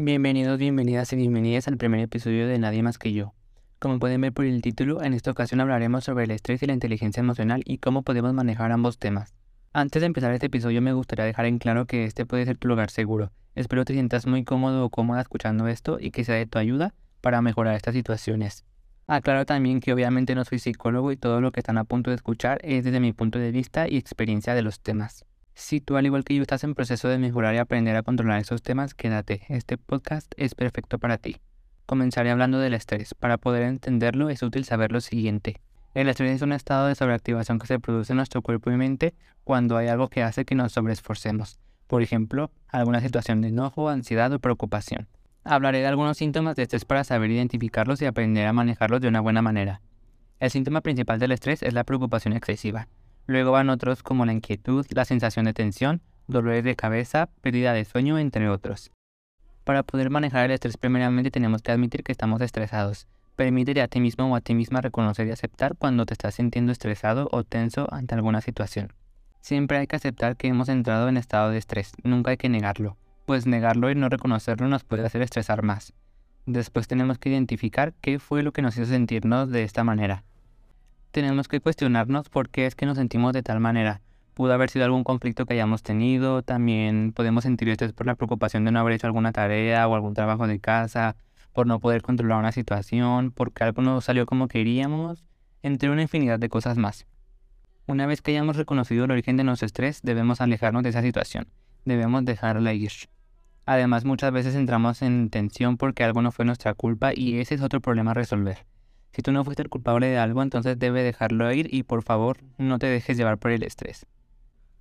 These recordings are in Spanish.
Bienvenidos, bienvenidas y bienvenidas al primer episodio de Nadie más que yo. Como pueden ver por el título, en esta ocasión hablaremos sobre el estrés y la inteligencia emocional y cómo podemos manejar ambos temas. Antes de empezar este episodio me gustaría dejar en claro que este puede ser tu lugar seguro. Espero te sientas muy cómodo o cómoda escuchando esto y que sea de tu ayuda para mejorar estas situaciones. Aclaro también que obviamente no soy psicólogo y todo lo que están a punto de escuchar es desde mi punto de vista y experiencia de los temas. Si tú al igual que yo estás en proceso de mejorar y aprender a controlar esos temas, quédate, este podcast es perfecto para ti. Comenzaré hablando del estrés. Para poder entenderlo es útil saber lo siguiente. El estrés es un estado de sobreactivación que se produce en nuestro cuerpo y mente cuando hay algo que hace que nos sobreesforcemos. Por ejemplo, alguna situación de enojo, ansiedad o preocupación. Hablaré de algunos síntomas de estrés para saber identificarlos y aprender a manejarlos de una buena manera. El síntoma principal del estrés es la preocupación excesiva. Luego van otros como la inquietud, la sensación de tensión, dolores de cabeza, pérdida de sueño, entre otros. Para poder manejar el estrés primeramente tenemos que admitir que estamos estresados. Permítete a ti mismo o a ti misma reconocer y aceptar cuando te estás sintiendo estresado o tenso ante alguna situación. Siempre hay que aceptar que hemos entrado en estado de estrés, nunca hay que negarlo, pues negarlo y no reconocerlo nos puede hacer estresar más. Después tenemos que identificar qué fue lo que nos hizo sentirnos de esta manera tenemos que cuestionarnos por qué es que nos sentimos de tal manera. Pudo haber sido algún conflicto que hayamos tenido, también podemos sentir estrés por la preocupación de no haber hecho alguna tarea o algún trabajo de casa, por no poder controlar una situación, porque algo no salió como queríamos, entre una infinidad de cosas más. Una vez que hayamos reconocido el origen de nuestro estrés, debemos alejarnos de esa situación, debemos dejarla ir. Además, muchas veces entramos en tensión porque algo no fue nuestra culpa y ese es otro problema a resolver. Si tú no fuiste el culpable de algo, entonces debe dejarlo ir y por favor no te dejes llevar por el estrés.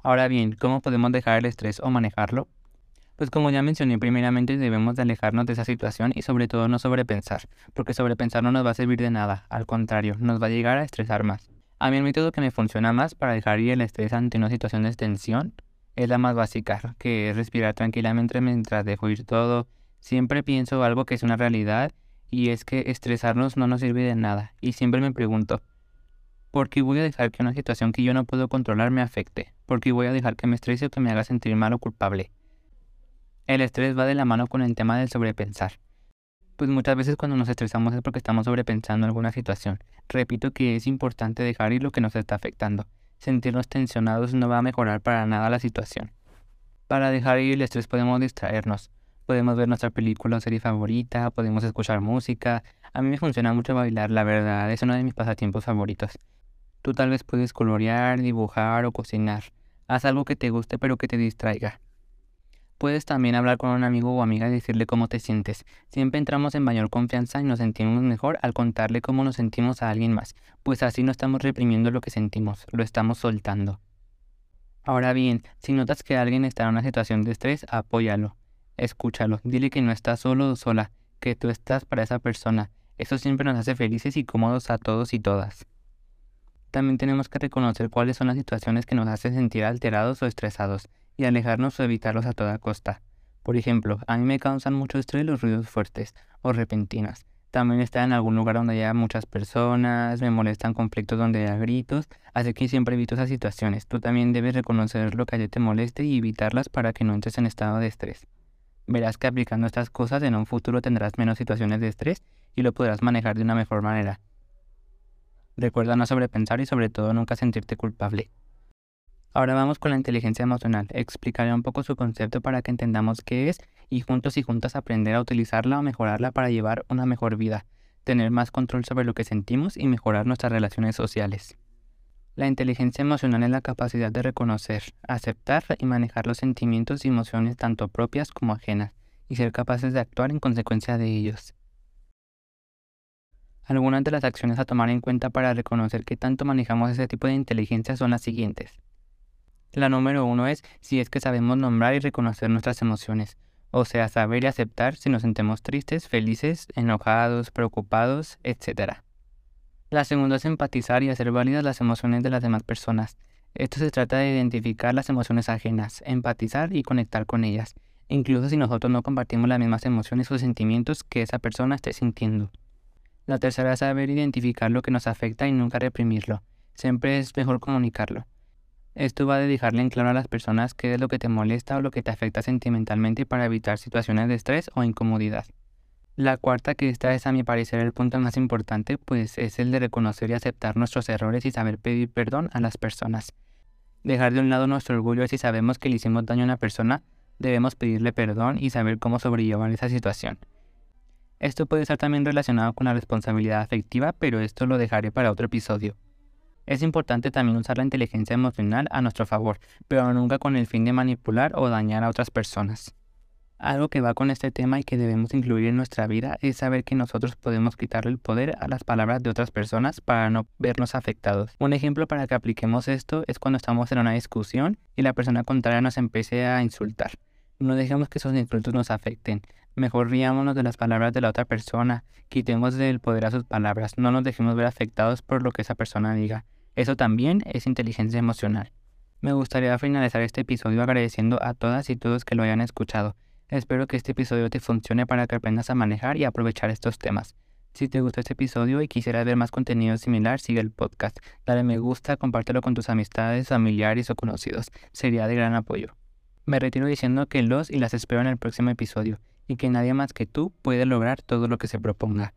Ahora bien, ¿cómo podemos dejar el estrés o manejarlo? Pues como ya mencioné, primeramente debemos de alejarnos de esa situación y sobre todo no sobrepensar, porque sobrepensar no nos va a servir de nada, al contrario, nos va a llegar a estresar más. A mí el método que me funciona más para dejar ir el estrés ante una situación de tensión es la más básica, que es respirar tranquilamente mientras dejo ir todo. Siempre pienso algo que es una realidad y es que estresarnos no nos sirve de nada. Y siempre me pregunto, ¿por qué voy a dejar que una situación que yo no puedo controlar me afecte? ¿Por qué voy a dejar que me estrese o que me haga sentir mal o culpable? El estrés va de la mano con el tema del sobrepensar. Pues muchas veces cuando nos estresamos es porque estamos sobrepensando alguna situación. Repito que es importante dejar ir lo que nos está afectando. Sentirnos tensionados no va a mejorar para nada la situación. Para dejar ir el estrés podemos distraernos, podemos ver nuestra película o serie favorita, podemos escuchar música. A mí me funciona mucho bailar, la verdad, es uno de mis pasatiempos favoritos. Tú tal vez puedes colorear, dibujar o cocinar. Haz algo que te guste pero que te distraiga. Puedes también hablar con un amigo o amiga y decirle cómo te sientes. Siempre entramos en mayor confianza y nos sentimos mejor al contarle cómo nos sentimos a alguien más, pues así no estamos reprimiendo lo que sentimos, lo estamos soltando. Ahora bien, si notas que alguien está en una situación de estrés, apóyalo escúchalo, dile que no estás solo o sola, que tú estás para esa persona. Eso siempre nos hace felices y cómodos a todos y todas. También tenemos que reconocer cuáles son las situaciones que nos hacen sentir alterados o estresados y alejarnos o evitarlos a toda costa. Por ejemplo, a mí me causan mucho estrés los ruidos fuertes o repentinos. También estar en algún lugar donde haya muchas personas, me molestan conflictos donde haya gritos, así que siempre evito esas situaciones. Tú también debes reconocer lo que a ti te moleste y evitarlas para que no entres en estado de estrés. Verás que aplicando estas cosas en un futuro tendrás menos situaciones de estrés y lo podrás manejar de una mejor manera. Recuerda no sobrepensar y sobre todo nunca sentirte culpable. Ahora vamos con la inteligencia emocional. Explicaré un poco su concepto para que entendamos qué es y juntos y juntas aprender a utilizarla o mejorarla para llevar una mejor vida, tener más control sobre lo que sentimos y mejorar nuestras relaciones sociales. La inteligencia emocional es la capacidad de reconocer, aceptar y manejar los sentimientos y emociones tanto propias como ajenas, y ser capaces de actuar en consecuencia de ellos. Algunas de las acciones a tomar en cuenta para reconocer que tanto manejamos ese tipo de inteligencia son las siguientes. La número uno es si es que sabemos nombrar y reconocer nuestras emociones, o sea, saber y aceptar si nos sentimos tristes, felices, enojados, preocupados, etc. La segunda es empatizar y hacer válidas las emociones de las demás personas. Esto se trata de identificar las emociones ajenas, empatizar y conectar con ellas, incluso si nosotros no compartimos las mismas emociones o sentimientos que esa persona esté sintiendo. La tercera es saber identificar lo que nos afecta y nunca reprimirlo. Siempre es mejor comunicarlo. Esto va de dejarle en claro a las personas qué es lo que te molesta o lo que te afecta sentimentalmente para evitar situaciones de estrés o incomodidad. La cuarta, que esta es a mi parecer el punto más importante, pues es el de reconocer y aceptar nuestros errores y saber pedir perdón a las personas. Dejar de un lado nuestro orgullo si sabemos que le hicimos daño a una persona, debemos pedirle perdón y saber cómo sobrellevar esa situación. Esto puede estar también relacionado con la responsabilidad afectiva, pero esto lo dejaré para otro episodio. Es importante también usar la inteligencia emocional a nuestro favor, pero nunca con el fin de manipular o dañar a otras personas. Algo que va con este tema y que debemos incluir en nuestra vida es saber que nosotros podemos quitarle el poder a las palabras de otras personas para no vernos afectados. Un ejemplo para que apliquemos esto es cuando estamos en una discusión y la persona contraria nos empiece a insultar. No dejemos que esos insultos nos afecten. Mejor riámonos de las palabras de la otra persona, quitemos del poder a sus palabras, no nos dejemos ver afectados por lo que esa persona diga. Eso también es inteligencia emocional. Me gustaría finalizar este episodio agradeciendo a todas y todos que lo hayan escuchado. Espero que este episodio te funcione para que aprendas a manejar y aprovechar estos temas. Si te gustó este episodio y quisieras ver más contenido similar, sigue el podcast. Dale me gusta, compártelo con tus amistades, familiares o conocidos. Sería de gran apoyo. Me retiro diciendo que los y las espero en el próximo episodio y que nadie más que tú puede lograr todo lo que se proponga.